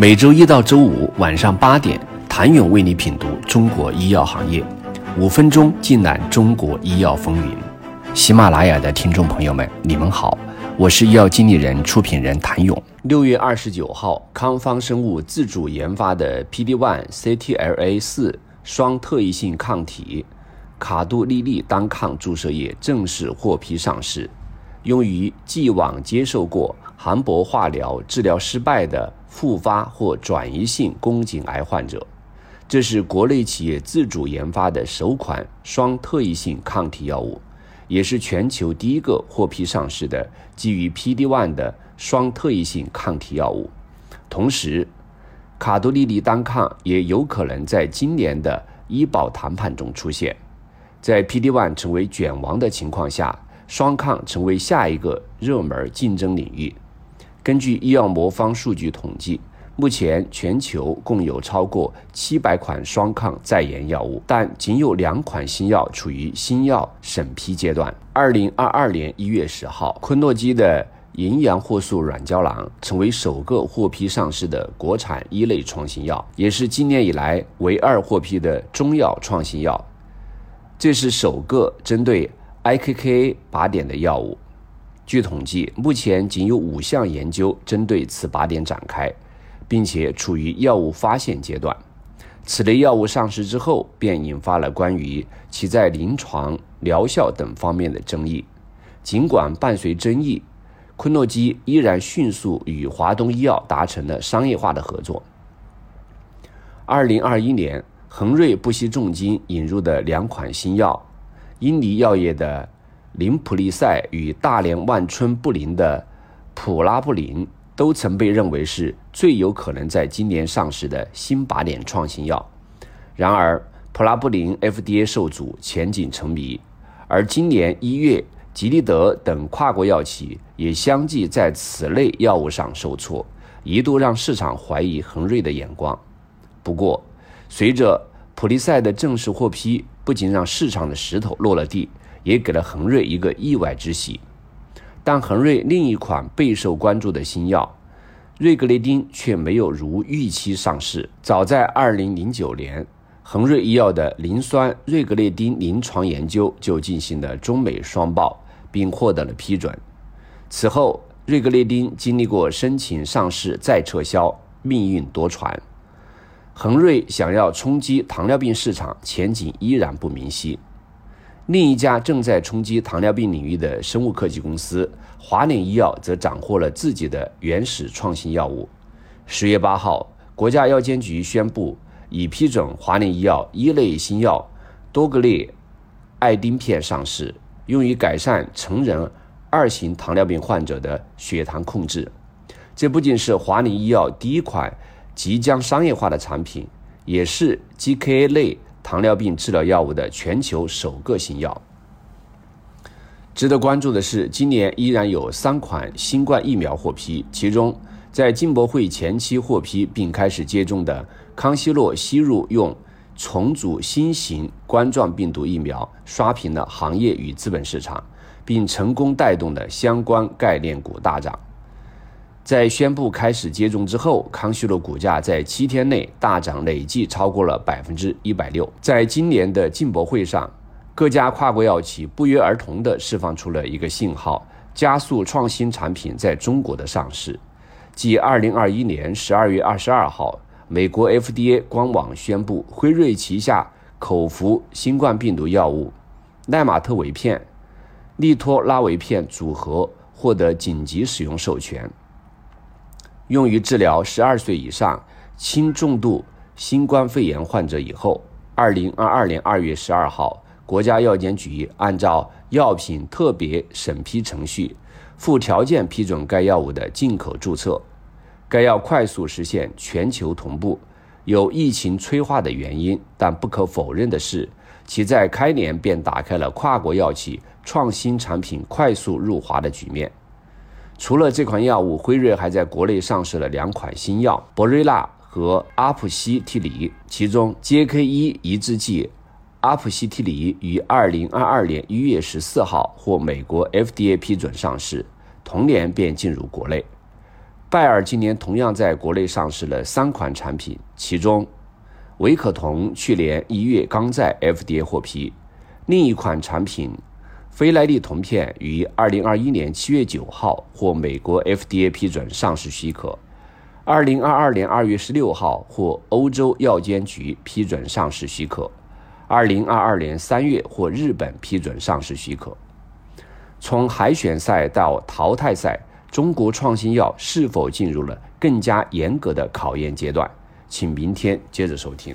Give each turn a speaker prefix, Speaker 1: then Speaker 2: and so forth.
Speaker 1: 每周一到周五晚上八点，谭勇为你品读中国医药行业，五分钟尽览中国医药风云。喜马拉雅的听众朋友们，你们好，我是医药经理人、出品人谭勇。六月二十九号，康方生物自主研发的 PD-1 CTLA 四双特异性抗体卡度利利单抗注射液正式获批上市。用于既往接受过含铂化疗治疗失败的复发或转移性宫颈癌患者，这是国内企业自主研发的首款双特异性抗体药物，也是全球第一个获批上市的基于 PD-1 的双特异性抗体药物。同时，卡多利利单抗也有可能在今年的医保谈判中出现。在 PD-1 成为卷王的情况下。双抗成为下一个热门竞争领域。根据医药魔方数据统计，目前全球共有超过七百款双抗在研药物，但仅有两款新药处于新药审批阶段。二零二二年一月十号，昆诺基的营养货素软胶囊成为首个获批上市的国产一类创新药，也是今年以来唯二获批的中药创新药。这是首个针对。IKK 靶点的药物，据统计，目前仅有五项研究针对此靶点展开，并且处于药物发现阶段。此类药物上市之后，便引发了关于其在临床疗效等方面的争议。尽管伴随争议，昆诺基依然迅速与华东医药达成了商业化的合作。二零二一年，恒瑞不惜重金引入的两款新药。英尼药业的林普利赛与大连万春布林的普拉布林都曾被认为是最有可能在今年上市的新靶点创新药。然而，普拉布林 FDA 受阻，前景成谜。而今年一月，吉利德等跨国药企也相继在此类药物上受挫，一度让市场怀疑恒瑞的眼光。不过，随着普利赛的正式获批。不仅让市场的石头落了地，也给了恒瑞一个意外之喜。但恒瑞另一款备受关注的新药瑞格列丁却没有如预期上市。早在2009年，恒瑞医药的磷酸瑞格列丁临床研究就进行了中美双报，并获得了批准。此后，瑞格列丁经历过申请上市再撤销，命运多舛。恒瑞想要冲击糖尿病市场，前景依然不明晰。另一家正在冲击糖尿病领域的生物科技公司华领医药则斩获了自己的原始创新药物。十月八号，国家药监局宣布已批准华领医药一类新药多格列爱丁片上市，用于改善成人二型糖尿病患者的血糖控制。这不仅是华领医药第一款。即将商业化的产品，也是 GKA 类糖尿病治疗药物的全球首个新药。值得关注的是，今年依然有三款新冠疫苗获批，其中在进博会前期获批并开始接种的康希诺吸入用重组新型冠状病毒疫苗，刷屏了行业与资本市场，并成功带动了相关概念股大涨。在宣布开始接种之后，康希诺股价在七天内大涨，累计超过了百分之一百六。在今年的进博会上，各家跨国药企不约而同地释放出了一个信号，加速创新产品在中国的上市。继二零二一年十二月二十二号，美国 FDA 官网宣布，辉瑞旗下口服新冠病毒药物奈玛特韦片、利托拉韦片组合获得紧急使用授权。用于治疗十二岁以上轻重度新冠肺炎患者以后，二零二二年二月十二号，国家药监局按照药品特别审批程序，附条件批准该药物的进口注册。该药快速实现全球同步，有疫情催化的原因，但不可否认的是，其在开年便打开了跨国药企创新产品快速入华的局面。除了这款药物，辉瑞还在国内上市了两款新药博瑞纳和阿普西替里。其中，JK1 抑制剂阿普西替里于二零二二年一月十四号获美国 FDA 批准上市，同年便进入国内。拜耳今年同样在国内上市了三款产品，其中维可酮去年一月刚在 FDA 获批，另一款产品菲莱利酮片于二零二一年七月九号获美国 FDA 批准上市许可，二零二二年二月十六号获欧洲药监局批准上市许可，二零二二年三月获日本批准上市许可。从海选赛到淘汰赛。中国创新药是否进入了更加严格的考验阶段？请明天接着收听。